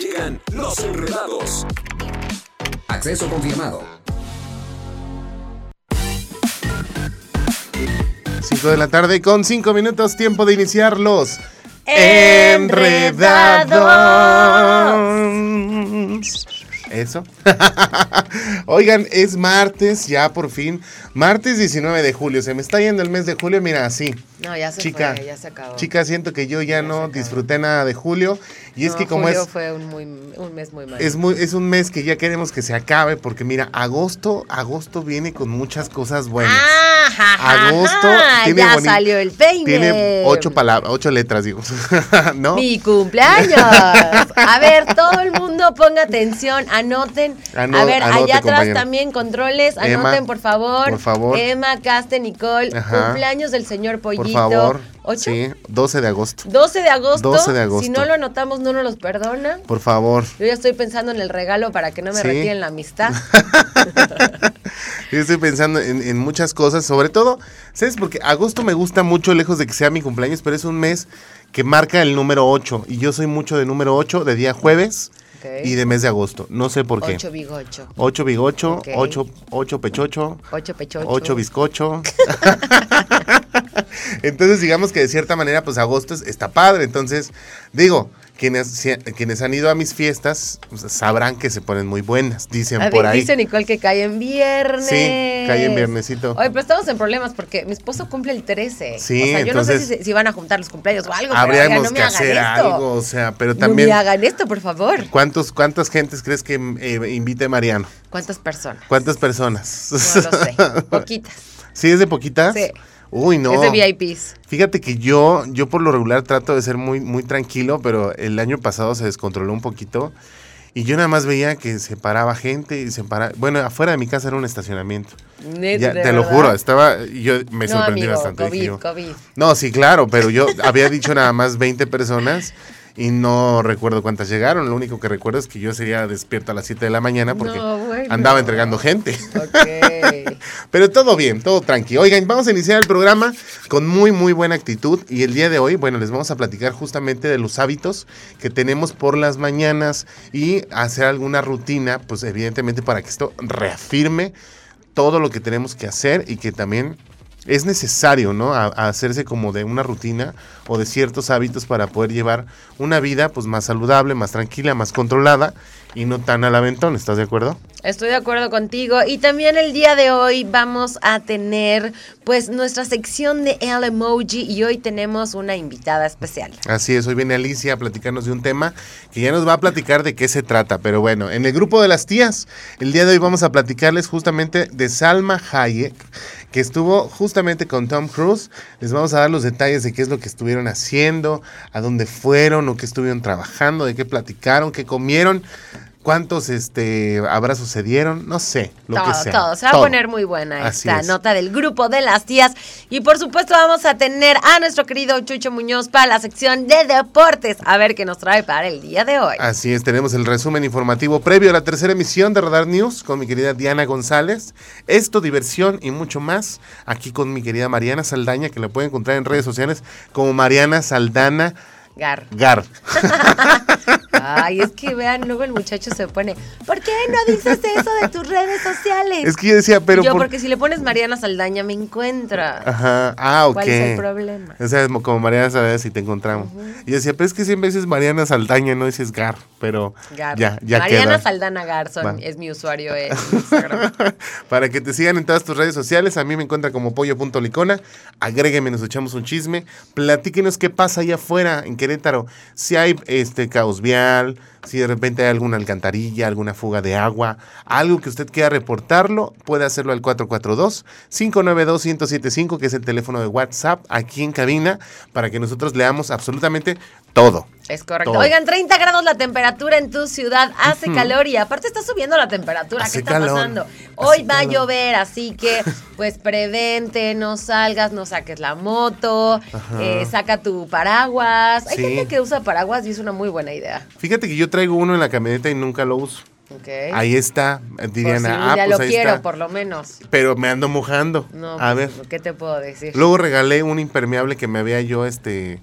llegan los enredados. Acceso confirmado. 5 de la tarde con 5 minutos, tiempo de iniciar los Enredados. Eso. Oigan, es martes, ya por fin. Martes 19 de julio. Se me está yendo el mes de julio, mira, así. No, ya se Chica, fue, ya se acabó. Chica, siento que yo ya, Ya no disfruté nada de julio. Y es No, que como julio es... fue un, muy, un mes muy malo. Es, muy, es un mes que ya queremos que se acabe porque mira, agosto, agosto viene con muchas cosas buenas. Ajá, Agosto ajá, tiene ya salió el peine. Tiene ocho palabras, ocho letras, digo. ¿No? Mi cumpleaños. A ver, todo el mundo ponga atención, anoten. Ano- a ver, anote, allá atrás compañero. también controles, Emma, anoten por favor. por favor. Emma, Caste, Nicole, Ajá. cumpleaños del señor Pollito. Por favor. ¿Ocho? Sí, 12 de agosto. 12 de agosto. 12 de agosto. Si no lo anotamos, no nos los perdona. Por favor. Yo ya estoy pensando en el regalo para que no me Sí. retiren la amistad. Yo estoy pensando en, en muchas cosas, sobre todo, ¿sabes? Porque agosto me gusta mucho, lejos de que sea mi cumpleaños, pero es un mes que marca el número 8. Y yo soy mucho de número 8, de día jueves Ok. y de mes de agosto. No sé por qué. 8 bigocho. 8 bigocho, Ok. 8 ocho pechocho, 8 pechocho. 8 bizcocho. Entonces, digamos que de cierta manera, pues agosto es- está padre. Entonces, digo, quienes, quienes han ido a mis fiestas pues, sabrán que se ponen muy buenas, dicen A ver, por ahí. dice Nicole que cae en viernes. Sí, cae en viernesito. Oye, pero estamos en problemas porque mi esposo cumple el 13. Sí, o sea, yo no sé si, si van a juntar los cumpleaños o algo. pero, Habríamos oiga, no que hacer esto. algo, o sea, pero No también. me hagan esto, por favor. ¿Cuántos, ¿Cuántas gentes crees que eh, invite Mariano? ¿Cuántas personas? ¿Cuántas personas? No lo sé. Poquitas. ¿Sí es de poquitas? Sí. Uy, no. Es de VIPs. Fíjate que yo, yo por lo regular trato de ser muy, muy tranquilo, pero el año pasado se descontroló un poquito. Y yo nada más veía que se paraba gente y se paraba. Bueno, afuera de mi casa era un estacionamiento. Ya, te lo juro, estaba. Yo me No, sorprendí amigo, bastante. dije COVID, yo, COVID. No, sí, claro, pero yo había dicho nada más 20 personas y no recuerdo cuántas llegaron. Lo único que recuerdo es que yo sería despierto a las 7 de la mañana porque No, bueno. andaba entregando gente. Ok. Pero todo bien, todo tranqui. Oigan, vamos a iniciar el programa con muy, muy buena actitud. Y el día de hoy, bueno, les vamos a platicar justamente de los hábitos que tenemos por las mañanas y hacer alguna rutina, pues evidentemente para que esto reafirme todo lo que tenemos que hacer y que también es necesario, ¿no? A, a hacerse como de una rutina o de ciertos hábitos para poder llevar una vida pues más saludable, más tranquila, más controlada y no tan al aventón. ¿Estás de acuerdo? Estoy de acuerdo contigo. Y también el día de hoy vamos a tener pues nuestra sección de El Emoji y hoy tenemos una invitada especial. Así es, hoy viene Alicia a platicarnos de un tema que ya nos va a platicar de qué se trata. Pero bueno, en el grupo de las tías, el día de hoy vamos a platicarles justamente de Salma Hayek, que estuvo justamente con Tom Cruise. Les vamos a dar los detalles de qué es lo que estuvieron haciendo, a dónde fueron o qué estuvieron trabajando, de qué platicaron, qué comieron. ¿Cuántos este, abrazos se dieron? No sé, lo todo, que sea. todo. Se va Todo. a poner muy buena Así esta es. nota del grupo de las tías. Y por supuesto vamos a tener a nuestro querido Chucho Muñoz para la sección de deportes. A ver qué nos trae para el día de hoy. Así es, tenemos el resumen informativo previo a la tercera emisión de Radar News con mi querida Diana González. Esto, diversión y mucho más. Aquí con mi querida Mariana Saldaña, que la pueden encontrar en redes sociales como Mariana Saldana Gar. Gar. Ay, es que vean, luego el muchacho se pone, ¿por qué no dices eso de tus redes sociales? Es que yo decía, pero. Yo, por- porque si le pones Mariana Saldaña me encuentra. Ajá, ah, ok. ¿Cuál es el problema? O sea, como Mariana Saldaña si te encontramos. Y yo decía, pero es que siempre dices Mariana Saldaña, no dices Gar. Pero Gar. ya, ya Mariana queda. Saldana Garson Va. es mi usuario en Instagram. Para que te sigan en todas tus redes sociales, a mí me encuentra como pollo.licona. Agrégueme, nos echamos un chisme. Platíquenos qué pasa allá afuera en Querétaro. Si hay este caos vial, si de repente hay alguna alcantarilla, alguna fuga de agua, algo que usted quiera reportarlo, puede hacerlo al 442-592-1075, que es el teléfono de WhatsApp aquí en cabina, para que nosotros leamos absolutamente todo. Es correcto. Todo. Oigan, 30 grados la temperatura en tu ciudad, hace calor y aparte está subiendo la temperatura. Hace ¿Qué está calor, pasando? hace Hoy va a llover, así que pues prevente, no salgas, no saques la moto, eh, saca tu paraguas. Hay Sí. gente que usa paraguas y es una muy buena idea. Fíjate que yo traigo uno en la camioneta y nunca lo uso. Ok. Ahí está, dirían, si un ah, día pues lo ahí quiero, está. por lo menos. Pero me ando mojando. No, a ver. pues, ¿qué te puedo decir? Luego regalé un impermeable que me había yo este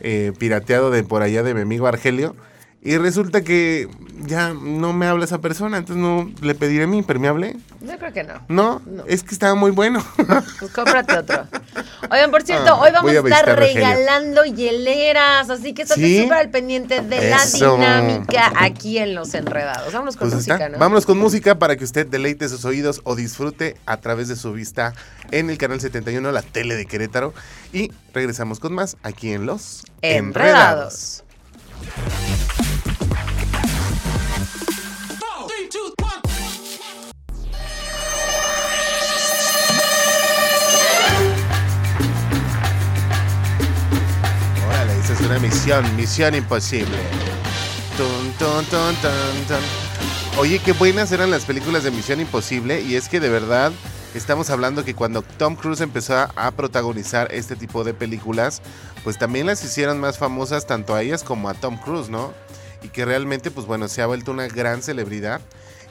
eh, pirateado de por allá de mi amigo Argelio. Y resulta que ya no me habla esa persona, entonces no le pediré mi impermeable. Yo creo que no. No, No. es que estaba muy bueno. Pues cómprate otro. Oigan, por cierto, Ah, hoy vamos a, a estar regalando hieleras, así que estate ¿Sí? súper al pendiente de Eso. la dinámica aquí en Los Enredados. Vámonos con Pues música, está. ¿no? Vámonos con música para que usted deleite sus oídos o disfrute a través de su vista en el canal 71, la tele de Querétaro. Y regresamos con más aquí en Los Enredados. Una misión, misión imposible. Tun, tun, tun. Oye, qué buenas eran las películas de Misión Imposible y es que de verdad estamos hablando que cuando Tom Cruise empezó a protagonizar este tipo de películas, pues también las hicieron más famosas tanto a ellas como a Tom Cruise, ¿no? Y que realmente, pues bueno, se ha vuelto una gran celebridad.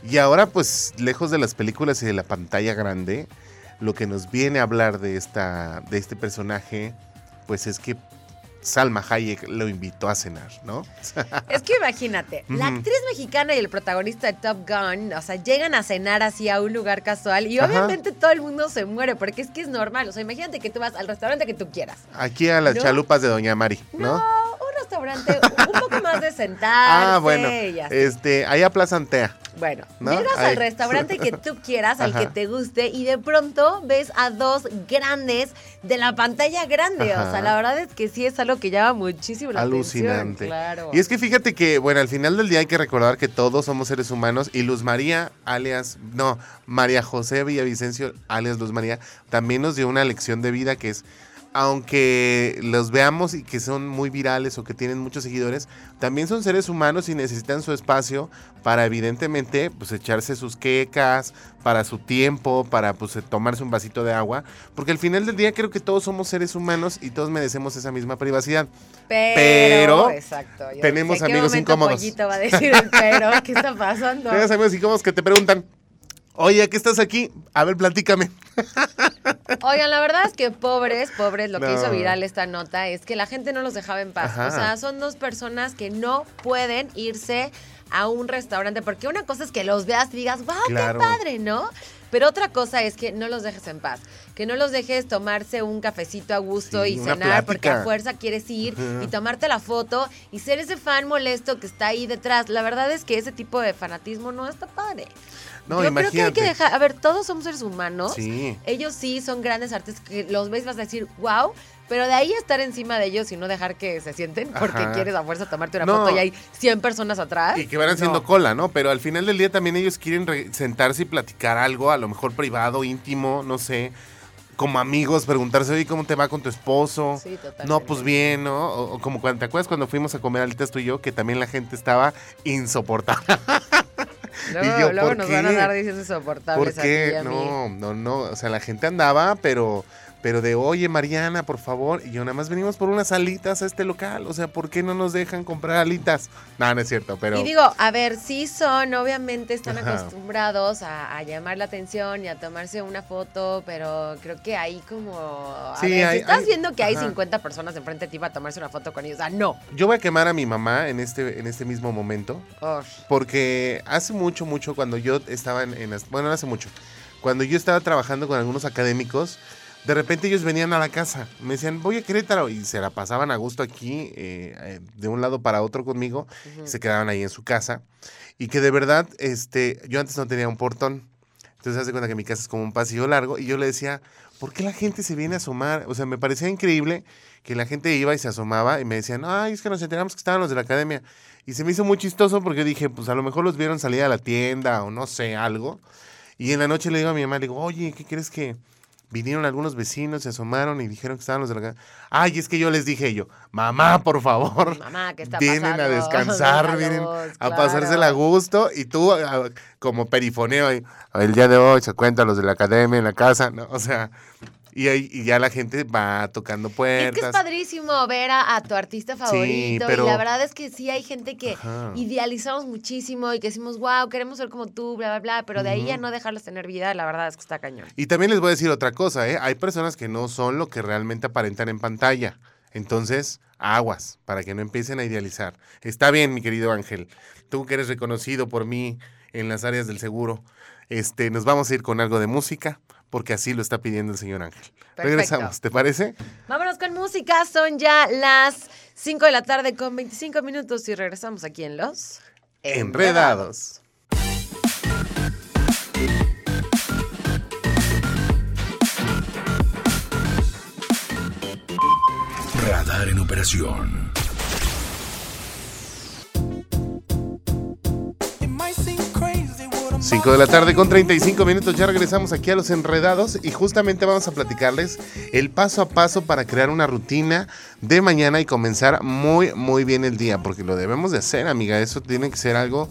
Y ahora, pues, lejos de las películas y de la pantalla grande, lo que nos viene a hablar de, esta, de este personaje, pues es que Salma Hayek lo invitó a cenar, ¿no? Es que imagínate, la actriz mexicana y el protagonista de Top Gun, o sea, llegan a cenar así a un lugar casual y Ajá. obviamente todo el mundo se muere porque es que es normal. O sea, imagínate que tú vas al restaurante que tú quieras. Aquí a las ¿No? chalupas de Doña Mari, No, ¿no? Restaurante un poco más de sentarse. Ah, bueno. Este, allá Plaza Antea. Bueno, ¿No? llegas Ahí. al restaurante que tú quieras, al Ajá. que te guste, y de pronto ves a dos grandes de la pantalla grande. O sea, la verdad es que sí es algo que llama muchísimo la Alucinante. atención. Claro. Y es que fíjate que, bueno, al final del día hay que recordar que todos somos seres humanos y Luz María, alias, no, María José Villavicencio, alias Luz María, también nos dio una lección de vida que es, aunque los veamos y que son muy virales o que tienen muchos seguidores, también son seres humanos y necesitan su espacio para evidentemente pues echarse sus quecas, para su tiempo, para pues tomarse un vasito de agua, porque al final del día creo que todos somos seres humanos y todos merecemos esa misma privacidad. Pero, pero exacto. tenemos amigos incómodos. Va a decir pero. ¿Qué está pasando? Tienes amigos incómodos que te preguntan, oye, ¿qué estás aquí? A ver, platícame. Oigan, la verdad es que pobres, pobres, lo que hizo viral esta nota es que la gente no los dejaba en paz. Ajá. O sea, son dos personas que no pueden irse a un restaurante, porque una cosa es que los veas y digas, wow, Claro. qué padre, ¿no? Pero otra cosa es que no los dejes en paz, que no los dejes tomarse un cafecito a gusto Sí, y cenar, porque a fuerza quieres ir Ajá. y tomarte la foto y ser ese fan molesto que está ahí detrás. La verdad es que ese tipo de fanatismo no está padre. No, Yo creo que hay que dejar, a ver, todos somos seres humanos. Sí. Ellos sí son grandes artistas que los ves vas a decir, wow, pero de ahí estar encima de ellos y no dejar que se sienten porque Ajá. quieres a fuerza tomarte una No. foto y hay 100 personas atrás. Y que van haciendo No. cola, ¿no? Pero al final del día también ellos quieren re- sentarse y platicar algo, a lo mejor privado, íntimo, no sé. Como amigos, preguntarse, oye, ¿cómo te va con tu esposo? Sí, totalmente. No, pues bien, ¿no? O, o como cuando, ¿te acuerdas cuando fuimos a comer alitas tú y yo? Que también la gente estaba insoportable. Luego, yo, luego ¿por nos qué? van a dar diciendo ¿Por insoportables aquí qué? a mí. No, no, no. O sea, la gente andaba, pero, pero de, oye, Mariana, por favor. Y yo nada más venimos por unas alitas a este local. O sea, ¿por qué no nos dejan comprar alitas? No, no es cierto, pero... Y digo, a ver, sí son, obviamente están Ajá. acostumbrados a, a llamar la atención y a tomarse una foto, pero creo que ahí como... A Sí, ver, hay- si estás hay- viendo que hay ajá. 50 personas enfrente de ti para tomarse una foto con ellos, ah, no. Yo voy a quemar a mi mamá en este, en este mismo momento. Porque hace mucho, mucho, cuando yo estaba en, Bueno, no hace mucho. Cuando yo estaba trabajando con algunos académicos, de repente ellos venían a la casa. Me decían, voy a Querétaro. Y se la pasaban a gusto aquí, eh, eh, de un lado para otro conmigo. Ujú. Se quedaban ahí en su casa. Y que de verdad, este, yo antes no tenía un portón. Entonces, hace cuenta que mi casa es como un pasillo largo. Y yo le decía, ¿por qué la gente se viene a asomar? O sea, me parecía increíble que la gente iba y se asomaba y me decían, ay, es que nos enteramos que estaban los de la academia. Y se me hizo muy chistoso porque dije, pues a lo mejor los vieron salir a la tienda o no sé, algo. Y en la noche le digo a mi mamá, le digo, oye, ¿qué crees que vinieron algunos vecinos, se asomaron y dijeron que estaban los de la? Ay, es que yo les dije yo, mamá, por favor. Mamá, ¿qué está vienen pasando? a descansar, vienen a pasársela a gusto y tú como perifoneo el día de hoy se cuentan los de la academia en la casa, ¿no? O sea, y, ahí, y ya la gente va tocando Es puertas. que es padrísimo ver a, a tu artista favorito pero- y la verdad es que sí hay gente que Ajá. idealizamos muchísimo y que decimos, wow, queremos ser como tú, bla, bla, bla, pero de ahí a no dejarlos tener vida, la verdad es que está cañón. Y también les voy a decir otra cosa, ¿eh? Hay personas que no son lo que realmente aparentan en pantalla. Entonces, aguas, para que no empiecen a idealizar. Está bien, mi querido Ángel. Tú que eres reconocido por mí en las áreas del seguro. Este, nos vamos a ir con algo de música, porque así lo está pidiendo el señor Ángel. Perfecto. Regresamos, ¿te parece? Vámonos con música. Son ya las 5 de la tarde con 25 minutos y regresamos aquí en Los Enredados. Radar en operación. 5 de la tarde con 35 minutos, ya regresamos aquí a los enredados y justamente vamos a platicarles el paso a paso para crear una rutina de mañana y comenzar muy muy bien el día, porque lo debemos de hacer, amiga, eso tiene que ser algo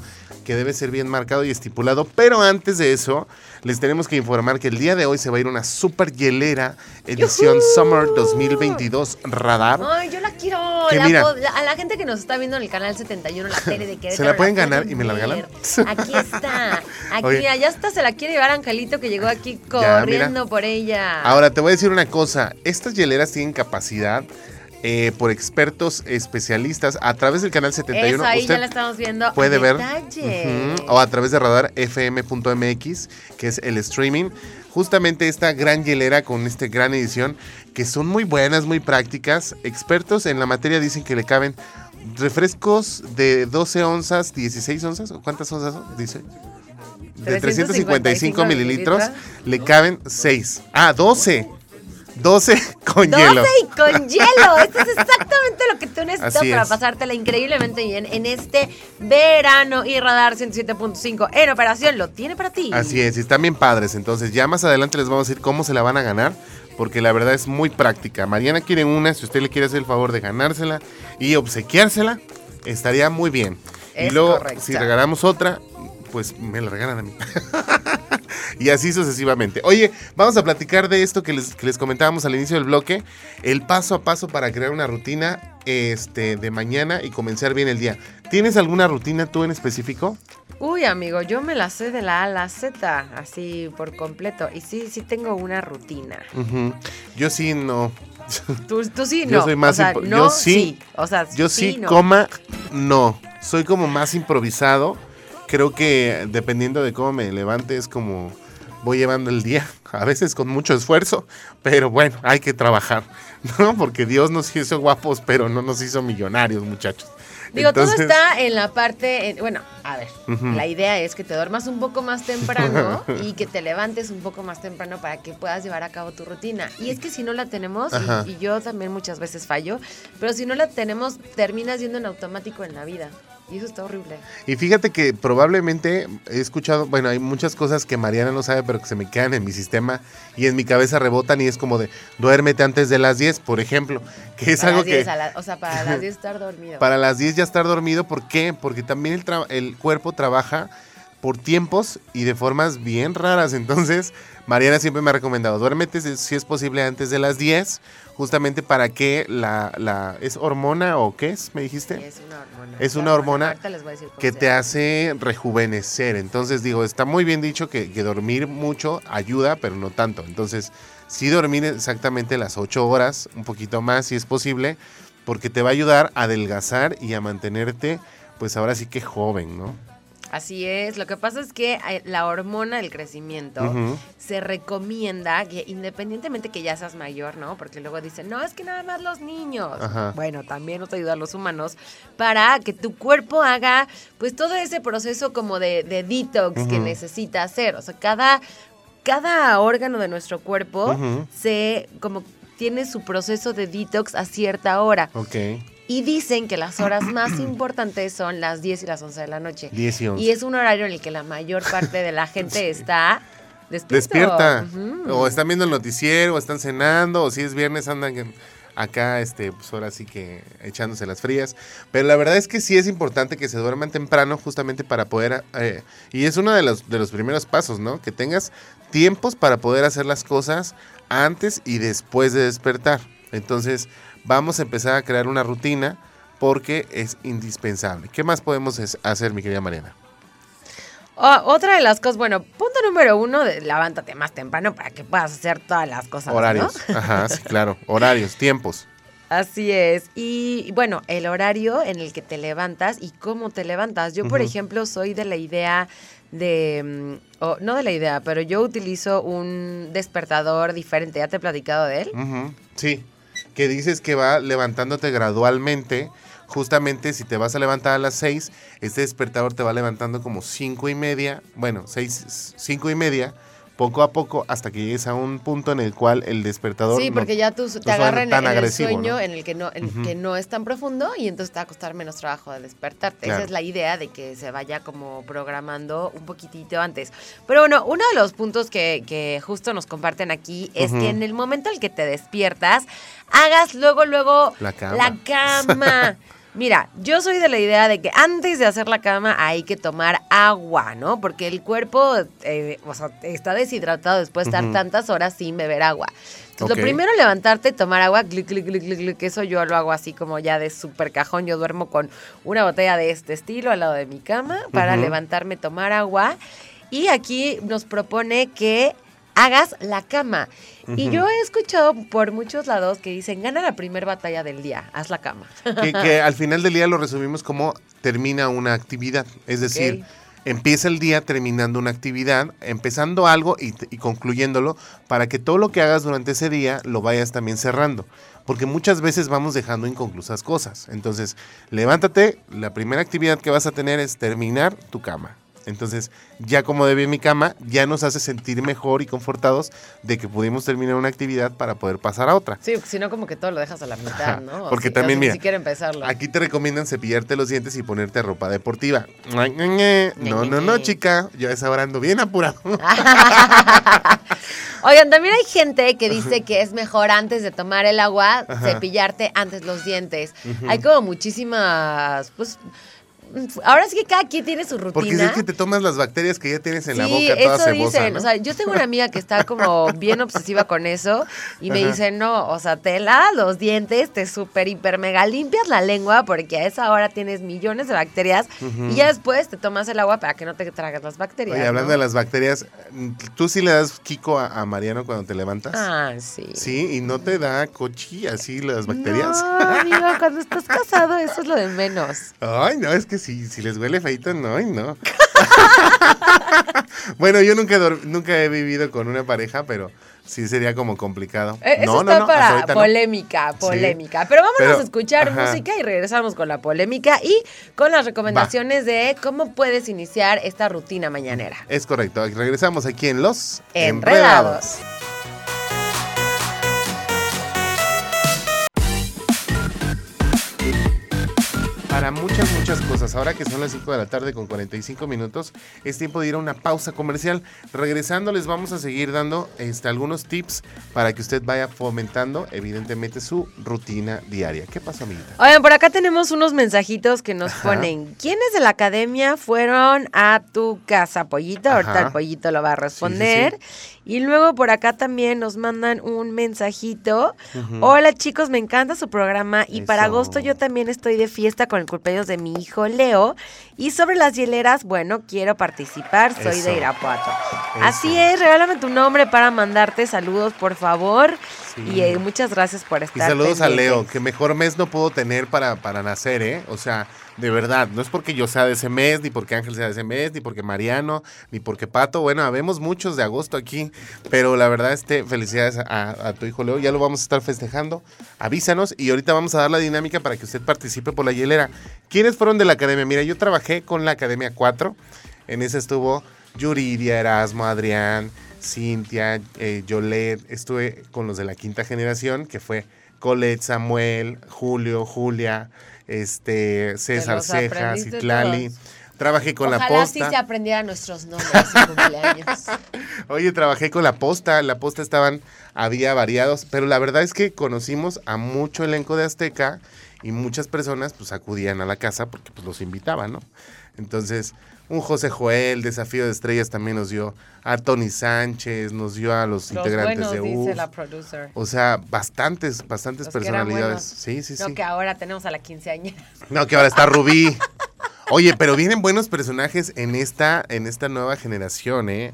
que debe ser bien marcado y estipulado, pero antes de eso les tenemos que informar que el día de hoy se va a ir una super hielera edición ¡Yujú! Summer 2022 Radar. Ay, yo la quiero. La mira. a la gente que nos está viendo en el canal 71, la tele de Querétaro. ¿Se la pueden ganar pueden y me la regalan? Aquí está. Aquí, Oye. mira, ya hasta se la quiere llevar Angelito que llegó aquí corriendo por ella. Ahora te voy a decir una cosa, estas hieleras tienen capacidad eh, por expertos especialistas a través del canal 71. Eso ahí usted ya la estamos viendo. puede ver o a través de radarfm.mx, que es el streaming. Justamente esta gran hielera con esta gran edición, que son muy buenas, muy prácticas. Expertos en la materia dicen que le caben refrescos de 12 onzas, 16 onzas, ¿o cuántas onzas son? Dice. De 355 mililitros, le caben 6. Ah, 12. 12 con 12 hielo. y con hielo. Esto es exactamente lo que tú necesitas Así para es. pasártela increíblemente bien en este verano y Radar 107.5 en operación. Lo tiene para ti. Así es, y están bien padres. Entonces, ya más adelante les vamos a decir cómo se la van a ganar, porque la verdad es muy práctica. Mariana quiere una, si usted le quiere hacer el favor de ganársela y obsequiársela, estaría muy bien. y Es luego, correcto. si regalamos otra, pues me la regalan a mí. y así sucesivamente. Oye, vamos a platicar de esto que les, que les comentábamos al inicio del bloque, el paso a paso para crear una rutina este, de mañana y comenzar bien el día. ¿Tienes alguna rutina tú en específico? Uy, amigo, yo me la sé de la A a la Z, así por completo. Y sí, sí tengo una rutina. Yo sí, no. Tú, tú sí, Yo no. soy más o sea, impo- no, yo sí. O sea, Yo sí, no. coma, no. Soy como más improvisado. Creo que dependiendo de cómo me levante es como voy llevando el día. A veces con mucho esfuerzo, pero bueno, hay que trabajar, ¿no? Porque Dios nos hizo guapos, pero no nos hizo millonarios, muchachos. Digo, todo está en la parte, en- bueno, a ver, la idea es que te duermas un poco más temprano y que te levantes un poco más temprano para que puedas llevar a cabo tu rutina. Y es que si no la tenemos, y- y, yo también muchas veces fallo, pero si no la tenemos, terminas yendo en automático en la vida. Y eso está horrible. Y fíjate que probablemente he escuchado, bueno, hay muchas cosas que Mariana no sabe, pero que se me quedan en mi sistema y en mi cabeza rebotan y es como de duérmete antes de las 10, por ejemplo, que es Para algo las 10, que a la- o sea, para las 10 estar dormido. para las 10 ya estar dormido, ¿por qué? Porque también el, tra- el cuerpo trabaja por tiempos y de formas bien raras, entonces Mariana siempre me ha recomendado, duérmete si es posible antes de las 10, justamente para que la, la ¿es hormona o qué es? ¿Me dijiste? Es una hormona. Es una hormona que te hace rejuvenecer. Entonces digo, está muy bien dicho que, que dormir mucho ayuda, pero no tanto. Entonces, sí dormir exactamente las 8 horas, un poquito más si es posible, porque te va a ayudar a adelgazar y a mantenerte, pues ahora sí que joven, ¿no? Así es, lo que pasa es que eh, la hormona del crecimiento se recomienda que independientemente que ya seas mayor, ¿no? Porque luego dicen, no, es que nada más los niños. Ajá. Bueno, también nos ayuda a los humanos para que tu cuerpo haga pues todo ese proceso como de, de detox que necesita hacer. O sea, cada, cada órgano de nuestro cuerpo se como tiene su proceso de detox a cierta hora. Ok, Y dicen que las horas más importantes son las 10 y las 11 de la noche. 10 y 11. Y es un horario en el que la mayor parte de la gente está despierto. Despierta. O están viendo el noticiero, o están cenando, o si es viernes andan acá, este, pues ahora sí que echándose las frías. Pero la verdad es que sí es importante que se duerman temprano justamente para poder, eh, y es uno de los, de los primeros pasos, ¿no? Que tengas tiempos para poder hacer las cosas antes y después de despertar. Entonces, vamos a empezar a crear una rutina porque es indispensable. ¿Qué más podemos hacer, mi querida Mariana? Oh, otra de las cosas, bueno, punto número uno, de, levántate más temprano para que puedas hacer todas las cosas. ¿no? Horarios. Ajá, sí, claro. Horarios, tiempos. Así es. Y bueno, el horario en el que te levantas y cómo te levantas. Yo, por ejemplo, soy de la idea de, mm, o no de la idea, pero yo utilizo un despertador diferente. ¿Ya te he platicado de él? Ujú, Sí, que dices que va levantándote gradualmente. Justamente si te vas a levantar a las 6, este despertador te va levantando como cinco y media, bueno, seis, cinco y media, poco a poco, hasta que llegues a un punto en el cual el despertador... Sí, no- porque ya tú no te en, tan en el sueño ¿no? en el que no, en el que no es tan profundo y entonces te va a costar menos trabajo de despertarte. Claro. Esa es la idea de que se vaya como programando un poquitito antes. Pero bueno, uno de los puntos que, que justo nos comparten aquí es que en el momento en el que te despiertas, hagas luego, luego La cama. la cama. Mira, yo soy de la idea de que antes de hacer la cama hay que tomar agua, ¿no? Porque el cuerpo eh, o sea, está deshidratado después de estar tantas horas sin beber agua. Entonces, lo primero, levantarte, tomar agua, clic, clic, clic, clic, clic, que eso yo lo hago así como ya de súper cajón. Yo duermo con una botella de este estilo al lado de mi cama para levantarme, tomar agua. Y aquí nos propone que hagas la cama. Y yo he escuchado por muchos lados que dicen, gana la primer batalla del día, haz la cama. que, que al final del día lo resumimos como termina una actividad. Es decir, empieza el día terminando una actividad, empezando algo y, y concluyéndolo, para que todo lo que hagas durante ese día lo vayas también cerrando. Porque muchas veces vamos dejando inconclusas cosas. Entonces, levántate, la primera actividad que vas a tener es terminar tu cama. Entonces, ya como debe mi cama, ya nos hace sentir mejor y confortados de que pudimos terminar una actividad para poder pasar a otra. Sí, si no como que todo lo dejas a la mitad, ¿no? Porque si- también, si mira, siquiera empezarlo. Aquí te recomiendan cepillarte los dientes y ponerte ropa deportiva. No, no, no, chica. Yo a esa hora ando bien apurado. Oigan, también hay gente que dice que es mejor antes de tomar el agua Ajá. cepillarte antes los dientes. Hay como muchísimas, pues, ahora sí que cada quien tiene su rutina. Porque es que te tomas las bacterias que ya tienes en la boca toda eso cebosa, dicen. ¿no? O sea, yo tengo una amiga que está como bien obsesiva con eso y me Ajá. dice, no, o sea, te lavas los dientes, te super, hiper, mega limpias la lengua porque a esa hora tienes millones de bacterias y ya después te tomas el agua para que no te tragas las bacterias. Oye, hablando ¿no? de las bacterias, ¿tú sí le das Kiko a, a Mariano cuando te levantas? Ah, sí. Sí, y no te da cochi así las bacterias. No, amigo, cuando estás casado eso es lo de menos. Ay, no, es que si, si les huele feito, no, ay, no. bueno, yo nunca, nunca he vivido con una pareja, pero sí sería como complicado. Eh, Eso no, está no, no, hasta para polémica, polémica. Pero vámonos Pero, a escuchar ajá. música y regresamos con la polémica y con las recomendaciones de cómo puedes iniciar esta rutina mañanera. Es correcto. Regresamos aquí en Los Enredados. Para muchas, muchas cosas. Ahora que son las 5 de la tarde con 45 minutos, es tiempo de ir a una pausa comercial. Regresando les vamos a seguir dando este, algunos tips para que usted vaya fomentando, evidentemente, su rutina diaria. ¿Qué pasó, amiguita? Oigan, por acá tenemos unos mensajitos que nos Ajá. ponen. ¿Quiénes de la academia fueron a tu casa, Pollito? Ahorita el Pollito lo va a responder. Y luego por acá también nos mandan un mensajito. Hola chicos, me encanta su programa y para agosto yo también estoy de fiesta con el cumpleaños de mi hijo Leo. Y sobre las hieleras, bueno, quiero participar, soy Eso. de Irapuato. Eso. Así es, regálame tu nombre para mandarte saludos, por favor. Sí. Y eh, muchas gracias por Y estar saludos a. Leo, que mejor mes no puedo tener para, para nacer, ¿eh? O sea, de verdad, no es porque yo sea de ese mes, ni porque Ángel sea de ese mes, ni porque Mariano, ni porque Pato. Bueno, habemos muchos de agosto aquí, pero la verdad, este, felicidades a, a tu hijo Leo. Ya lo vamos a estar festejando. Avísanos y ahorita vamos a dar la dinámica para que usted participe por la hielera. ¿Quiénes fueron de la academia? Mira, yo trabajé con la Academia 4. En esa estuvo Yuridia, Erasmo, Adrián, Cintia, eh, Yolet. Estuve con los de la quinta generación, que fue Colette, Samuel, Julio, Julia, este, César Cejas, Itlali. Trabajé con Ojalá la sí posta. se aprendieran nuestros nombres y cumpleaños. Oye, trabajé con la posta, la posta estaban, había variados, pero la verdad es que conocimos a mucho elenco de Azteca y muchas personas pues acudían a la casa porque pues los invitaban, ¿no? Entonces, un José Joel, Desafío de Estrellas también nos dio, a Tony Sánchez, nos dio a los, Los integrantes buenos, de dice UF. la producer. O sea, bastantes, bastantes Los personalidades. Sí, sí, No, sí. que ahora tenemos a la quinceañera. No, que ahora está Rubí. Oye, pero vienen buenos personajes en esta, en esta nueva generación, ¿eh?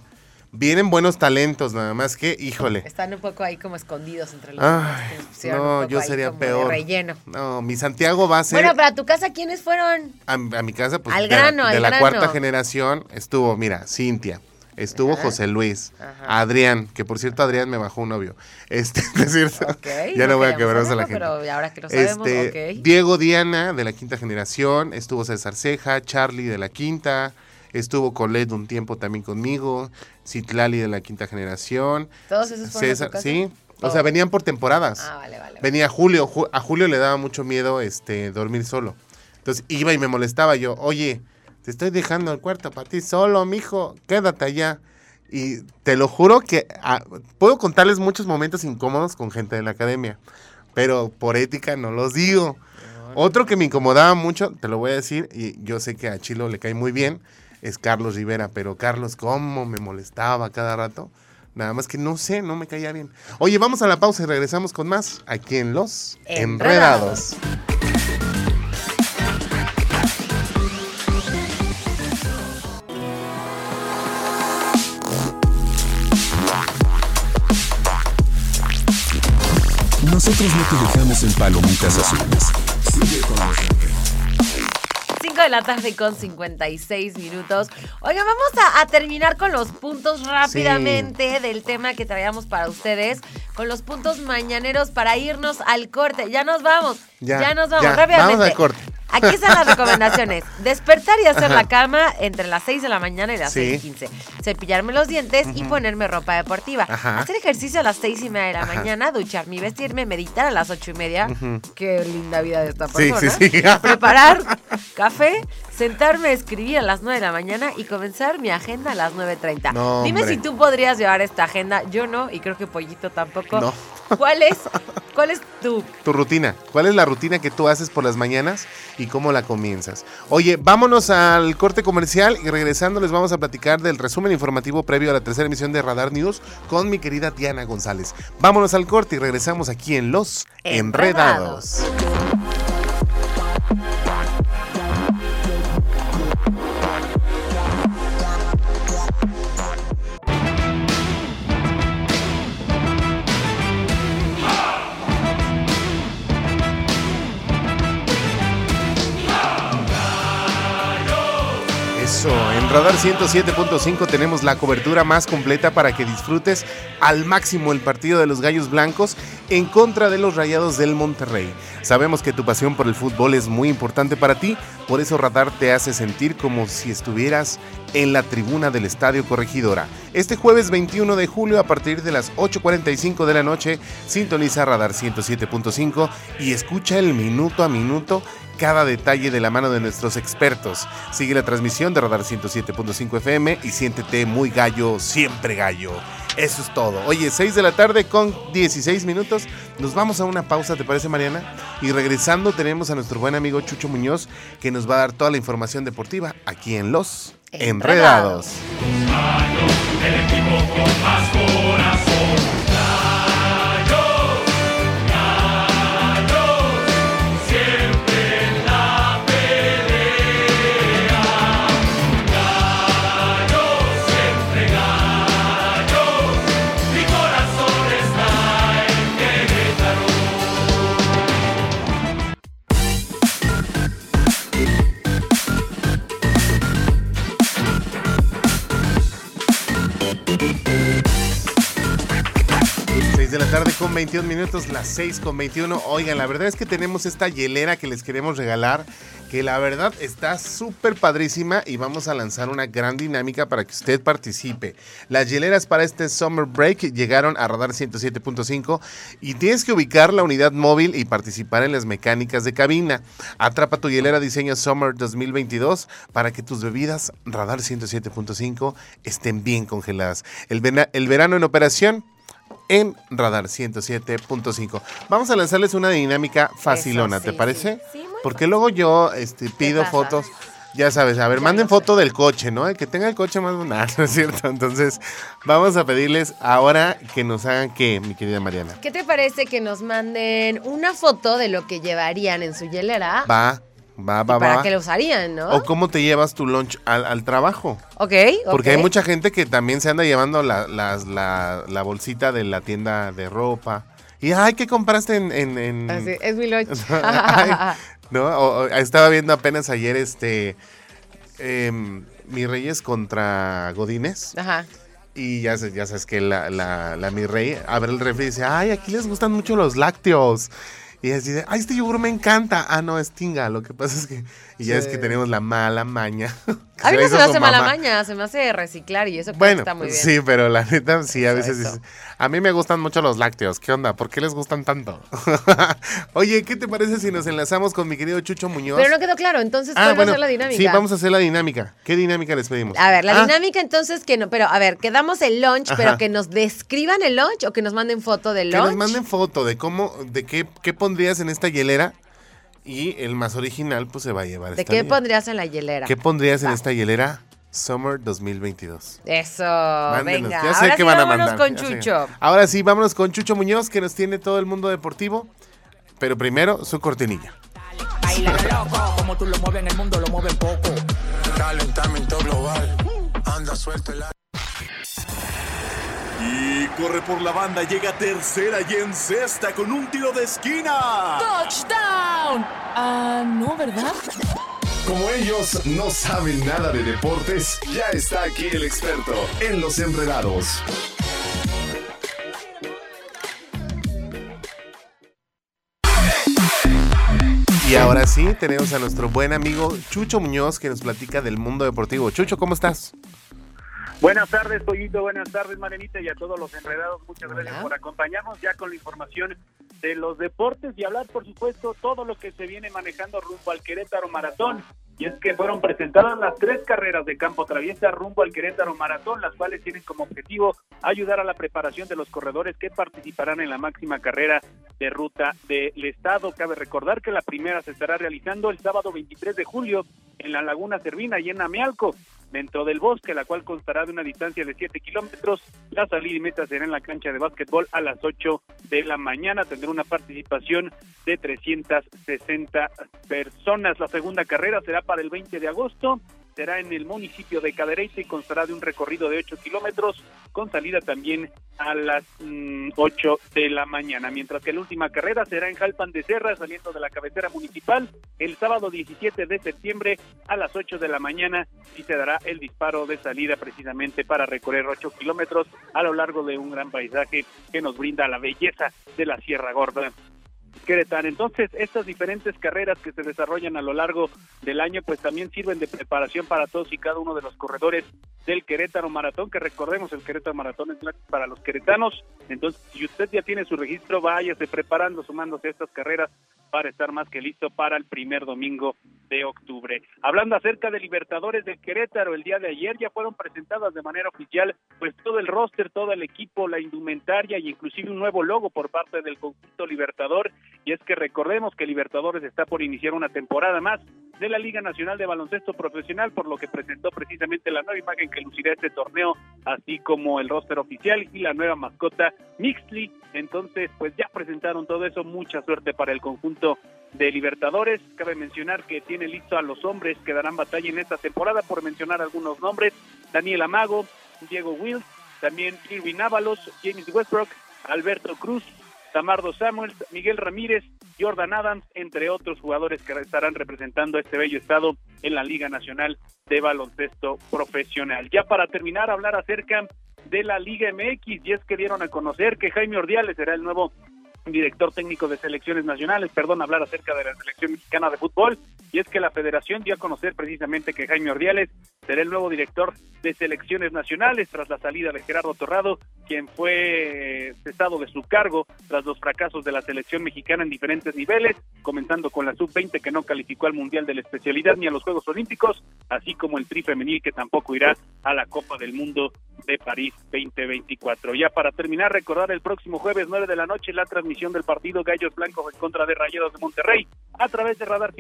Vienen buenos talentos, nada más que, híjole. Están un poco ahí como escondidos entre los Ay, no, yo sería peor. relleno. No, mi Santiago va a ser Bueno, para tu casa, ¿quiénes fueron? a, a mi casa, pues Al de la- grano, de, al la grano. cuarta generación estuvo, mira, Cintia. Estuvo Ajá. José Luis, Ajá. Adrián, que por cierto Adrián me bajó un novio. Este, es cierto. Ok, ya no voy a queríamos quebrar a la gente. Pero ahora que lo sabemos, Este, ok. Diego Diana de la quinta generación, estuvo César Ceja, Charlie de la quinta, estuvo Colette un tiempo también conmigo, Citlali de la quinta generación, ¿Todos esos fueron César, sí, o Todos. sea, venían por temporadas. Ah, vale, vale. Venía Julio, Ju- a Julio le daba mucho miedo este dormir solo. Entonces iba y me molestaba yo, oye, te estoy dejando el cuarto para ti solo, mijo, quédate allá. Y te lo juro que ah, puedo contarles muchos momentos incómodos con gente de la academia, pero por ética no los digo. Otro que me incomodaba mucho, te lo voy a decir, y yo sé que a Chilo le cae muy bien, es Carlos Rivera, pero Carlos, cómo me molestaba cada rato. Nada más que no sé, no me caía bien. Oye, vamos a la pausa y regresamos con más aquí en Los Enredados. Nosotros no te dejamos en palomitas azules. Sigue con 5 de la tarde con 56 minutos. Oigan, vamos a, a terminar con los puntos rápidamente del tema que traíamos para ustedes. Con los puntos mañaneros para irnos al corte. Ya nos vamos. Ya, Ya, nos vamos ya, rápidamente. vamos al corte. Aquí están las recomendaciones. Despertar y hacer Ajá. la cama entre las 6 de la mañana y las Sí. 6 y 15. Cepillarme los dientes y ponerme ropa deportiva. Ajá. Hacer ejercicio a las 6 y media de la Ajá. mañana, ducharme y vestirme, meditar a las 8 y media. Qué linda vida de esta persona. sí, sí. Preparar café, sentarme a escribir a las 9 de la mañana y comenzar mi agenda a las 9.30. No, Dime hombre. si tú podrías llevar esta agenda. Yo no, y creo que Pollito tampoco. No. ¿Cuál es, cuál es tu Tu rutina. ¿Cuál es la rutina que tú haces por las mañanas y cómo la comienzas? Oye, vámonos al corte comercial y regresando les vamos a platicar del resumen informativo previo a la tercera emisión de Radar News con mi querida Diana González. Vámonos al corte y regresamos aquí en Los Enredados. Enredados. Radar 107.5 tenemos la cobertura más completa para que disfrutes al máximo el partido de los Gallos Blancos en contra de los Rayados del Monterrey. Sabemos que tu pasión por el fútbol es muy importante para ti, por eso Radar te hace sentir como si estuvieras en la tribuna del Estadio Corregidora. Este jueves 21 de julio a partir de las 8.45 de la noche, sintoniza Radar 107.5 y escucha el minuto a minuto cada detalle de la mano de nuestros expertos. Sigue la transmisión de Radar 107.5 FM y siéntete muy gallo, siempre gallo. Eso es todo. Oye, 6 de la tarde con 16 minutos. Nos vamos a una pausa, ¿te parece, Mariana? Y regresando tenemos a nuestro buen amigo Chucho Muñoz que nos va a dar toda la información deportiva aquí en Los Enredados. Enredados. Tarde con 21 minutos, las 6 con 21. Oigan, la verdad es que tenemos esta hielera que les queremos regalar, que la verdad está súper padrísima y vamos a lanzar una gran dinámica para que usted participe. Las hieleras para este Summer Break llegaron a Radar 107.5 y tienes que ubicar la unidad móvil y participar en las mecánicas de cabina. Atrapa tu hielera diseño Summer 2022 para que tus bebidas Radar 107.5 estén bien congeladas. El, verano en operación en Radar 107.5. Vamos a lanzarles una dinámica facilona, ¿te parece? sí. Sí, Porque luego yo este, pido fotos. Ya sabes, a ver, Ya manden foto del coche, ¿no? Que tenga el coche más bonito, ¿no es cierto? Entonces, vamos a pedirles ahora que nos hagan qué, mi querida Mariana. ¿Qué te parece que nos manden una foto de lo que llevarían en su hielera? Va, Va, va, ¿Para va. qué lo usarían, no? O cómo te llevas tu lunch al, al trabajo. Ok, Porque ok. hay mucha gente que también se anda llevando la, las- la- la bolsita de la tienda de ropa. Y, ay, ¿qué compraste en...? en- en- Así, es mi lunch. Ay, ¿No? O- o estaba viendo apenas ayer este... em, Mi Reyes contra Godines. Ajá. Y ya, ya sabes que la, la, la mi rey abre el refri y dice, ay, aquí les gustan mucho los lácteos. Y así de, ay, este yogur me encanta. Ah, no, es tinga. Lo que pasa es que, y ya es que tenemos la mala maña. que A mí no se me hace mala mamá. maña, se me hace reciclar y eso creo que Bueno, está muy bien. sí, pero la neta, sí, a veces dices, a mí me gustan mucho los lácteos. ¿Qué onda? ¿Por qué les gustan tanto? Oye, ¿qué te parece si nos enlazamos con mi querido Chucho Muñoz? Pero no quedó claro, entonces ah, ¿cuál va a bueno, ser la dinámica? sí, vamos a hacer la dinámica. ¿Qué dinámica les pedimos? A ver, la Ah, dinámica entonces que no, pero a ver, que damos el lunch, Ajá. pero que nos describan el lunch o que nos manden foto del Que lunch. nos manden foto de cómo, de qué, qué pondrías en esta hielera y el más original pues se va a llevar ¿De esta qué mía. pondrías en la hielera? ¿Qué pondrías en Va. esta hielera? Summer 2022. Eso, Mándenos, venga. ya sé Ahora que sí, van a vámonos mandar. con ya sé. Chucho. Ahora sí, vámonos con Chucho Muñoz que nos tiene todo el mundo deportivo. Pero primero su cortinilla. Baila loco, como tú lo mueves en el mundo, lo mueves poco. Calentamiento global. Anda, suéltela. Y corre por la banda, llega tercera y en cesta con un tiro de esquina. ¡Touchdown! Ah, no, ¿verdad? Como ellos no saben nada de deportes, ya está aquí el experto en los enredados. Y ahora sí, tenemos a nuestro buen amigo Chucho Muñoz que nos platica del mundo deportivo. Chucho, ¿cómo estás? Buenas tardes, Pollito. Buenas tardes, Marenita, y a todos los enredados. Muchas gracias por acompañarnos ya con la información de los deportes y hablar, por supuesto, todo lo que se viene manejando rumbo al Querétaro Maratón. Y es que fueron presentadas las tres carreras de campo traviesa rumbo al Querétaro Maratón, las cuales tienen como objetivo ayudar a la preparación de los corredores que participarán en la máxima carrera de ruta del estado. Cabe recordar que la primera se estará realizando el sábado 23 de julio en la Laguna Cervina y en Amealco, dentro del bosque, la cual constará de una distancia de 7 kilómetros. La salida y meta será en la cancha de básquetbol a las 8 de la mañana. Tendrá una participación de 360 personas. La segunda carrera será para el 20 de agosto. Será en el municipio de Cadereyta y constará de un recorrido de 8 kilómetros con salida también a las mm, 8 de la mañana. Mientras que la última carrera será en Jalpan de Serra, saliendo de la cabecera municipal, el sábado 17 de septiembre a las 8 de la mañana y se dará el disparo de salida precisamente para recorrer 8 kilómetros a lo largo de un gran paisaje que nos brinda la belleza de la Sierra Gorda. Querétaro. Entonces, estas diferentes carreras que se desarrollan a lo largo del año, pues también sirven de preparación para todos y cada uno de los corredores del Querétaro Maratón, que recordemos, el Querétaro Maratón es para los queretanos. Entonces, si usted ya tiene su registro, váyase preparando, sumándose a estas carreras para estar más que listo para el primer domingo de octubre. Hablando acerca de Libertadores del Querétaro, el día de ayer ya fueron presentadas de manera oficial pues todo el roster, todo el equipo, la indumentaria y inclusive un nuevo logo por parte del conjunto Libertador. Y es que recordemos que Libertadores está por iniciar una temporada más de la Liga Nacional de Baloncesto Profesional, por lo que presentó precisamente la nueva imagen que lucirá este torneo, así como el roster oficial y la nueva mascota Mixly. Entonces, pues ya presentaron todo eso. Mucha suerte para el conjunto de Libertadores. Cabe mencionar que tiene listo a los hombres que darán batalla en esta temporada, por mencionar algunos nombres: Daniel Amago, Diego Wills, también Irving Ábalos, James Westbrook, Alberto Cruz, Tamardo Samuels, Miguel Ramírez, Jordan Adams, entre otros jugadores que estarán representando a este bello estado en la Liga Nacional de Baloncesto Profesional. Ya para terminar, hablar acerca de la Liga MX, y es que dieron a conocer que Jaime Ordiales será el nuevo director técnico de selecciones nacionales, perdón, hablar acerca de la selección mexicana de fútbol, y es que la federación dio a conocer precisamente que Jaime Ordiales será el nuevo director de selecciones nacionales tras la salida de Gerardo Torrado, quien fue cesado de su cargo tras los fracasos de la selección mexicana en diferentes niveles, comenzando con la sub-20 que no calificó al Mundial de la especialidad ni a los Juegos Olímpicos, así como el tri femenil que tampoco irá a la Copa del Mundo de París 2024. Ya para terminar, recordar el próximo jueves 9 de la noche la transmisión del partido Gallos Blancos en contra de Rayados de Monterrey a través de Radar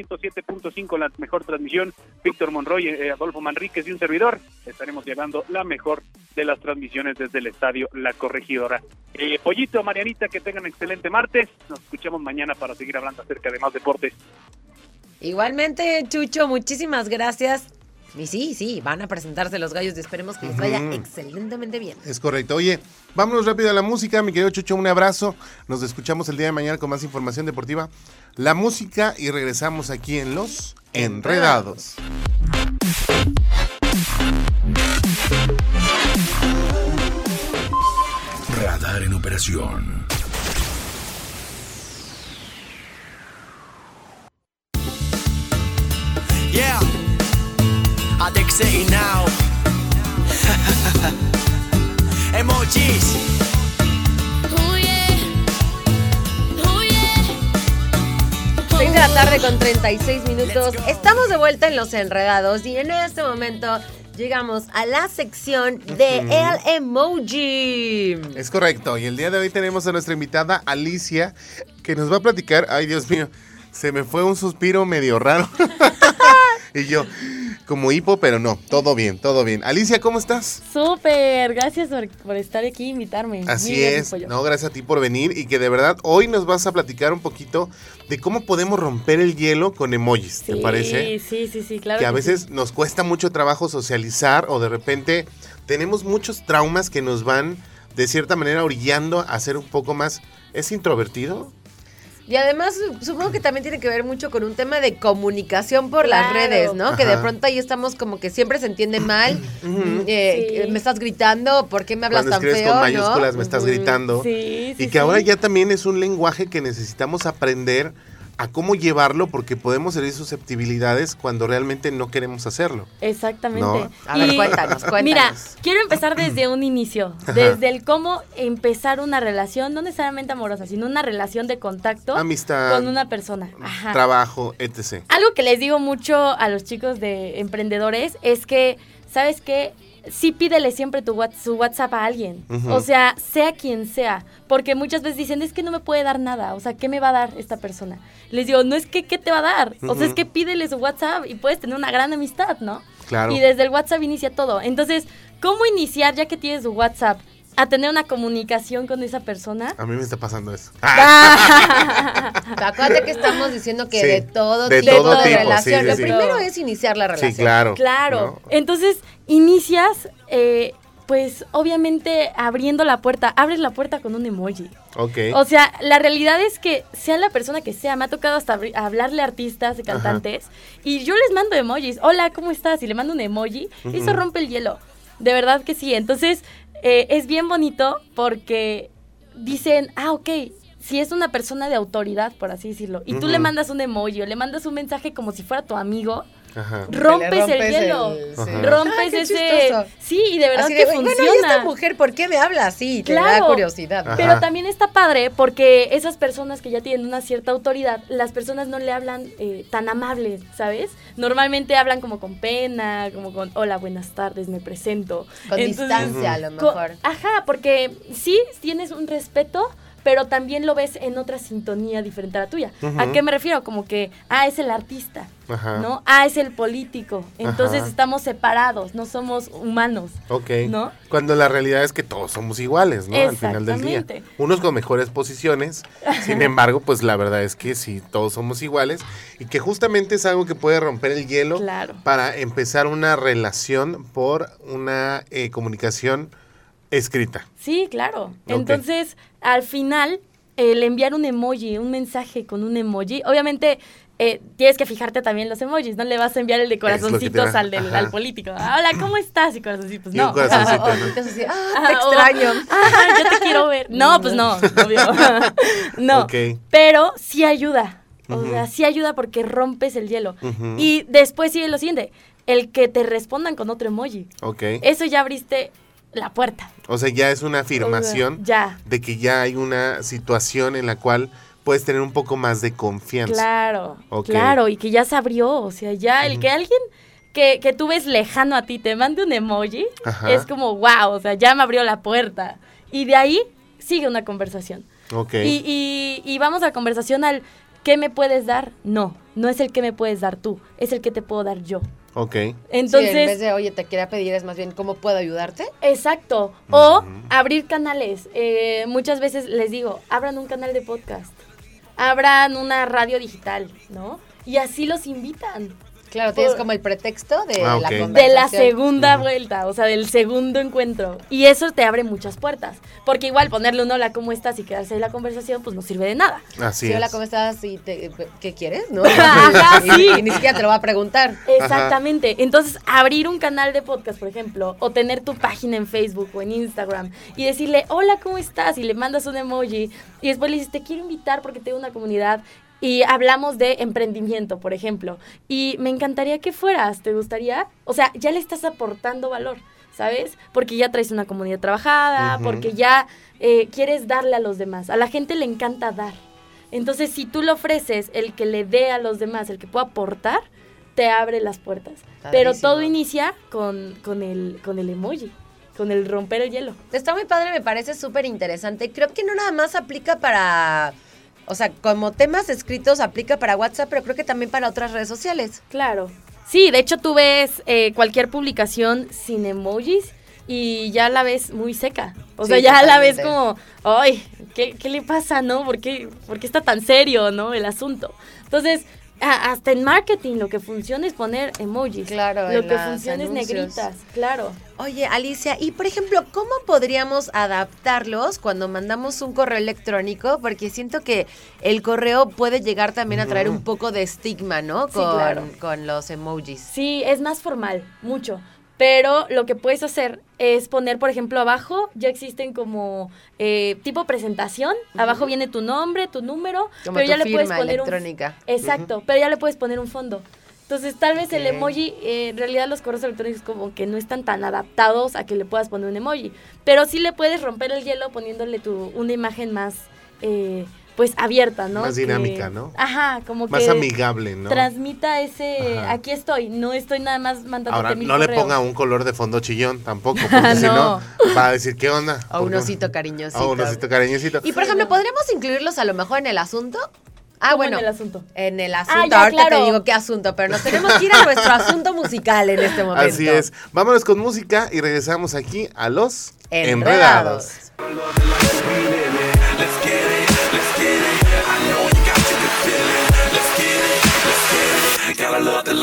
107.5, la mejor transmisión. Víctor Monroy, eh, Adolfo Manríquez y un servidor estaremos llevando la mejor de las transmisiones desde el estadio La Corregidora. Eh, Pollito, Marianita, que tengan excelente martes. Nos escuchamos mañana para seguir hablando acerca de más deportes. Igualmente, Chucho, muchísimas gracias. Y sí, sí, van a presentarse los gallos y esperemos que les vaya excelentemente bien. Es correcto. Oye, vámonos rápido a la música, mi querido Chucho, un abrazo. Nos escuchamos el día de mañana con más información deportiva. La música y regresamos aquí en Los Enredados. Radar en operación. Yeah, Adexei now. Emojis. Seis de la tarde con 36 minutos. Estamos de vuelta en Los Enredados y en este momento llegamos a la sección de el emoji. Es correcto. Y el día de hoy tenemos a nuestra invitada Alicia, que nos va a platicar. Ay, Dios mío, se me fue un suspiro medio raro. y yo, como hipo, pero no, todo bien, todo bien. Alicia, ¿cómo estás? Súper, gracias por, por estar aquí e invitarme. Así es. No, gracias a ti por venir y que de verdad hoy nos vas a platicar un poquito de cómo podemos romper el hielo con emojis, ¿te parece? Sí, sí, sí, claro. que a sí. veces nos cuesta mucho trabajo socializar o de repente tenemos muchos traumas que nos van de cierta manera orillando a ser un poco más... ¿Es introvertido? Y además su- supongo que también tiene que ver mucho con un tema de comunicación por las redes, ¿no? Que de pronto ahí estamos como que siempre se entiende mal. Eh, Sí. Me estás gritando, ¿por qué me hablas Cuando tan escribes feo? con ¿no? mayúsculas me estás gritando. Sí, sí, y que ahora ya también es un lenguaje que necesitamos aprender a cómo llevarlo porque podemos herir susceptibilidades cuando realmente no queremos hacerlo. Exactamente. No. A ver, cuéntanos, cuéntanos. Mira, quiero empezar desde un inicio, desde el cómo empezar una relación, no necesariamente amorosa, sino una relación de contacto Amistad, con una persona. Ajá. trabajo, etc. Algo que les digo mucho a los chicos de emprendedores es que, ¿sabes qué? Sí pídele siempre tu what- su WhatsApp a alguien. O sea, sea quien sea. Porque muchas veces dicen, es que no me puede dar nada. O sea, ¿qué me va a dar esta persona? Les digo, no es que, ¿qué te va a dar? O sea, es que pídele su WhatsApp y puedes tener una gran amistad, ¿no? Claro. Y desde el WhatsApp inicia todo. Entonces, ¿cómo iniciar ya que tienes su WhatsApp a tener una comunicación con esa persona? A mí me está pasando eso. Pero Acuérdate que estamos diciendo que Sí, de todo de tipo todo de tipo, relación. sí, sí, Lo sí. primero es iniciar la relación. Sí, claro. Claro. ¿no? Entonces, inicias, eh, pues, obviamente abriendo la puerta. Abres la puerta con un emoji. Ok. O sea, la realidad es que sea la persona que sea, me ha tocado hasta hablarle a artistas, de cantantes, y yo les mando emojis. Hola, ¿cómo estás? Y le mando un emoji. y Eso rompe el hielo. De verdad que sí. Entonces, eh, es bien bonito porque dicen, ah, ok. Si es una persona de autoridad, por así decirlo, y tú le mandas un emoji o le mandas un mensaje como si fuera tu amigo, Ajá. rompes, el hielo. el-. Rompes Ah, ese. chistoso. Sí, y de verdad Así que de, bueno, funciona. ¿y esta mujer por qué me habla así? Te da Claro. curiosidad. Ajá. Pero también está padre porque esas personas que ya tienen una cierta autoridad, las personas no le hablan eh, tan amable, ¿sabes? Normalmente hablan como con pena, como con hola, buenas tardes, me presento. Con Entonces, distancia, a lo mejor. ajá, porque sí tienes un respeto, pero también lo ves en otra sintonía diferente a la tuya. ¿A qué me refiero? Como que, ah, es el artista, Ajá. ¿no? Ah, es el político. Entonces Ajá. estamos separados, no somos humanos. Ok. ¿No? Cuando la realidad es que todos somos iguales, ¿no? Al final del día. Unos con mejores posiciones. Sin embargo, pues la verdad es que sí, todos somos iguales. Y que justamente es algo que puede romper el hielo Claro. para empezar una relación por una eh, comunicación escrita. Sí, claro. Entonces, al final, el enviar un emoji, un mensaje con un emoji, obviamente eh, tienes que fijarte también en los emojis, no le vas a enviar el de corazoncitos al, del, al político. Hola, ¿cómo estás? Y corazoncitos, Y un no. corazoncito, O- o ¿no? entonces así, ah, Ah, te o- extraño. Ah, yo te quiero ver. No, pues no, obvio. no. Ok. Pero sí ayuda. O sea, sí ayuda porque rompes el hielo. Y después sigue lo siguiente, el que te respondan con otro emoji. Ok. Eso ya abriste la puerta. O sea, ya es una afirmación Ya. de que ya hay una situación en la cual puedes tener un poco más de confianza. Claro, claro, y que ya se abrió, o sea, ya el que alguien que, que tú ves lejano a ti te mande un emoji, Ajá. es como, wow, o sea, ya me abrió la puerta. Y de ahí sigue una conversación. Ok. Y, y, y vamos a conversación al, ¿qué me puedes dar? No, no es el que me puedes dar tú, es el que te puedo dar yo. Ok. Entonces, Sí, en vez de, oye, te quería pedir, es más bien, ¿cómo puedo ayudarte? Exacto. O abrir canales. Eh, muchas veces les digo, abran un canal de podcast. Abran una radio digital, ¿no? y así los invitan. Claro, tienes como el pretexto de Ah, la conversación. De la segunda vuelta, o sea, del segundo encuentro. Y eso te abre muchas puertas. Porque igual ponerle un hola, ¿cómo estás? y quedarse en la conversación, pues no sirve de nada. Así Sí, hola. ¿cómo estás? Y te- ¿Qué quieres? ¿No? Ajá, sí. y ni siquiera te lo va a preguntar. Exactamente. Entonces, abrir un canal de podcast, por ejemplo, o tener tu página en Facebook o en Instagram y decirle, hola, ¿cómo estás? Y le mandas un emoji y después le dices, te quiero invitar porque tengo una comunidad y hablamos de emprendimiento, por ejemplo. Y me encantaría que fueras, ¿te gustaría? O sea, ya le estás aportando valor, ¿sabes? Porque ya traes una comunidad trabajada, porque ya eh, quieres darle a los demás. A la gente le encanta dar. Entonces, si tú le ofreces el que le dé a los demás, el que pueda aportar, te abre las puertas. Pero todo inicia con, con, el, con el emoji, con el romper el hielo. Está muy padre, me parece súper interesante. Creo que no nada más aplica para, o sea, como temas escritos aplica para WhatsApp, pero creo que también para otras redes sociales. Claro. Sí, de hecho tú ves eh, cualquier publicación sin emojis y ya la ves muy seca. O Sí, sea, ya la ves como, ay, ¿qué, qué le pasa, no? ¿Por qué, por qué está tan serio, no? El asunto. Entonces, hasta en marketing lo que funciona es poner emojis. Claro, Lo que funciona es negritas, claro. Oye, Alicia, y por ejemplo, ¿cómo podríamos adaptarlos cuando mandamos un correo electrónico? Porque siento que el correo puede llegar también a traer un poco de estigma, ¿no? Sí, Con, claro. con los emojis. Sí, es más formal, mucho. Pero lo que puedes hacer es poner, por ejemplo, abajo, ya existen como eh, tipo presentación. Abajo viene tu nombre, tu número, Como pero tu ya le puedes poner electrónica. un Exacto, pero ya le puedes poner un fondo. Entonces, tal vez el emoji, eh, en realidad los correos electrónicos como que no están tan adaptados a que le puedas poner un emoji. Pero sí le puedes romper el hielo poniéndole tu, una imagen más, eh, pues, abierta, ¿no? Más Que- dinámica, ¿no? Ajá, como Más que amigable, ¿no? transmita ese, Ajá. aquí estoy, no estoy nada más mandando Ahora, mil no le ponga un color de fondo chillón tampoco, porque si no, va a decir, ¿qué onda? O un osito cariñosito. O un osito cariñosito. Y por ejemplo, ¿podríamos incluirlos a lo mejor en el asunto? Ah, ¿Cómo bueno. en el asunto? En el asunto, Ah, ya, ahorita claro. te digo qué asunto, pero nos tenemos que ir a nuestro asunto musical en este momento. Así es. Vámonos con música y regresamos aquí a los Enredados. enredados. Let's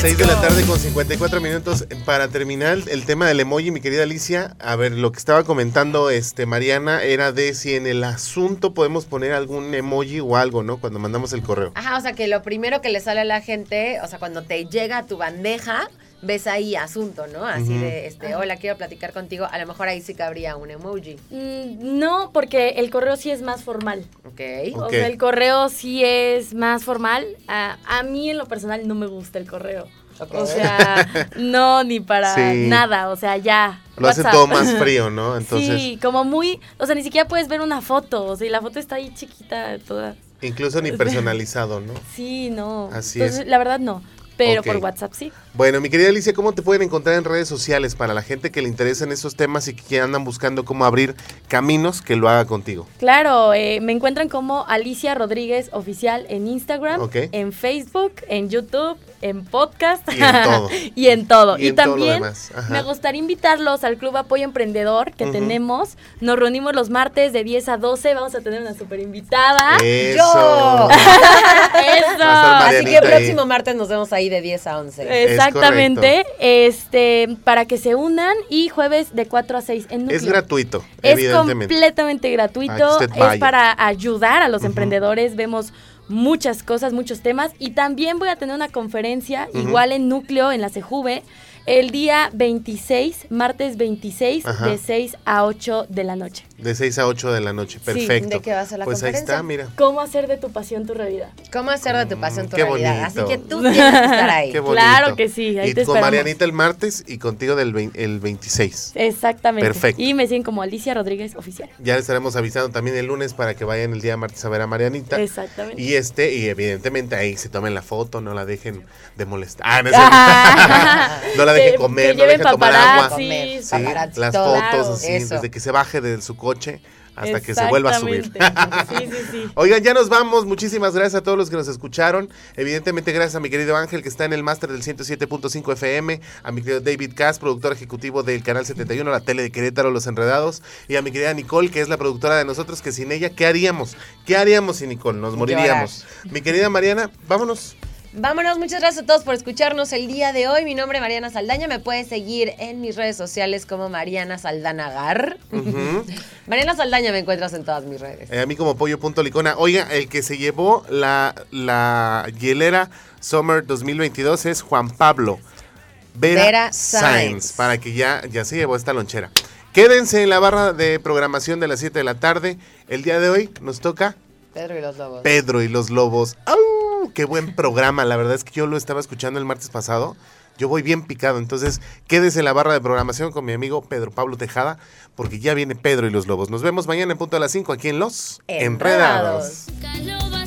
6 de la tarde con 54 minutos para terminar el tema del emoji, mi querida Alicia. A ver, lo que estaba comentando este Mariana era de si en el asunto podemos poner algún emoji o algo, ¿no? Cuando mandamos el correo. Ajá, o sea que lo primero que le sale a la gente, o sea, cuando te llega a tu bandeja, ves ahí asunto, ¿no? Así de, este, hola, quiero platicar contigo. A lo mejor ahí sí cabría un emoji. Mm, no, porque el correo sí es más formal. Ok. Ok. O sea, el correo sí es más formal. A, a mí en lo personal no me gusta el correo. O sea, no, ni para Sí. nada. O sea, ya. Lo hace todo más frío, ¿no? Entonces, Sí, como muy. O sea, ni siquiera puedes ver una foto. O sea, y la foto está ahí chiquita, toda. incluso ni personalizado, ¿no? Sí, no. Así Entonces, es. la verdad no. Pero por WhatsApp sí. Bueno, mi querida Alicia, ¿cómo te pueden encontrar en redes sociales para la gente que le interesan esos temas y que andan buscando cómo abrir caminos que lo haga contigo? Claro, eh, me encuentran como Alicia Rodríguez Oficial en Instagram, en Facebook, en YouTube, en podcast Y en todo. y en todo. Y Y, en todo lo también me gustaría invitarlos al Club Apoyo Emprendedor que tenemos. Nos reunimos los martes de 10 a 12. Vamos a tener una super invitada. Eso. ¡Yo! Eso. Así que el ahí. próximo martes nos vemos ahí de 10 a 11. Es Exactamente. Este, para que se unan y jueves de 4 a 6 en núcleo. Es gratuito, Es completamente Ah, gratuito, usted es para ayudar a los emprendedores, vemos muchas cosas, muchos temas. Y también voy a tener una conferencia igual en núcleo en la CEJUVE el día 26, martes 26 Ajá. de 6 a 8 de la noche. De 6 a 8 de la noche. Perfecto. ¿de qué va a ser la pues ahí está, mira. ¿Cómo hacer de tu pasión tu realidad? ¿Cómo hacer de tu pasión tu Mm, qué realidad? Así que tú tienes que estar ahí. Qué bonito. Claro que sí, ahí y te con esperamos. Marianita el martes y contigo del vein- el 26. Exactamente. Perfecto. Y me siguen como Alicia Rodríguez Oficial. Ya le estaremos avisando también el lunes para que vayan el día martes a ver a Marianita. Exactamente. Y este, y evidentemente ahí se tomen la foto, no la dejen de molestar. Ah, no, es Ah. no la dejen Que- comer, que no dejen tomar agua. Sí, las todo. fotos así, Eso. desde que se baje de su coche, hasta que se vuelva a subir. Sí, sí, sí. Oigan, ya nos vamos. Muchísimas gracias a todos los que nos escucharon. Evidentemente, gracias a mi querido Ángel, que está en el máster del 107.5 FM, a mi querido David Cass, productor ejecutivo del Canal 71, la tele de Querétaro, Los Enredados, y a mi querida Nicole, que es la productora de nosotros, que sin ella, ¿qué haríamos? ¿Qué haríamos sin Nicole? Nos moriríamos. Mi querida Mariana, vámonos. Vámonos, muchas gracias a todos por escucharnos el día de hoy. Mi nombre es Mariana Saldaña. Me puedes seguir en mis redes sociales como Mariana Saldana Gar. Mariana Saldaña me encuentras en todas mis redes. Eh, a mí como pollo.licona. Oiga, el que se llevó la, la hielera Summer 2022 es Juan Pablo Vera, Vera Sainz, Sainz. para que ya, ya se llevó esta lonchera. Quédense en la barra de programación de las 7 de la tarde. El día de hoy nos toca Pedro y los Lobos. Pedro y los Lobos. ¡Au! ¡Qué buen programa! La verdad es que yo lo estaba escuchando el martes pasado. Yo voy bien picado, entonces quédese en la barra de programación con mi amigo Pedro Pablo Tejada, porque ya viene Pedro y los Lobos. Nos vemos mañana en punto a las 5 aquí en Los Enredados. Enredados.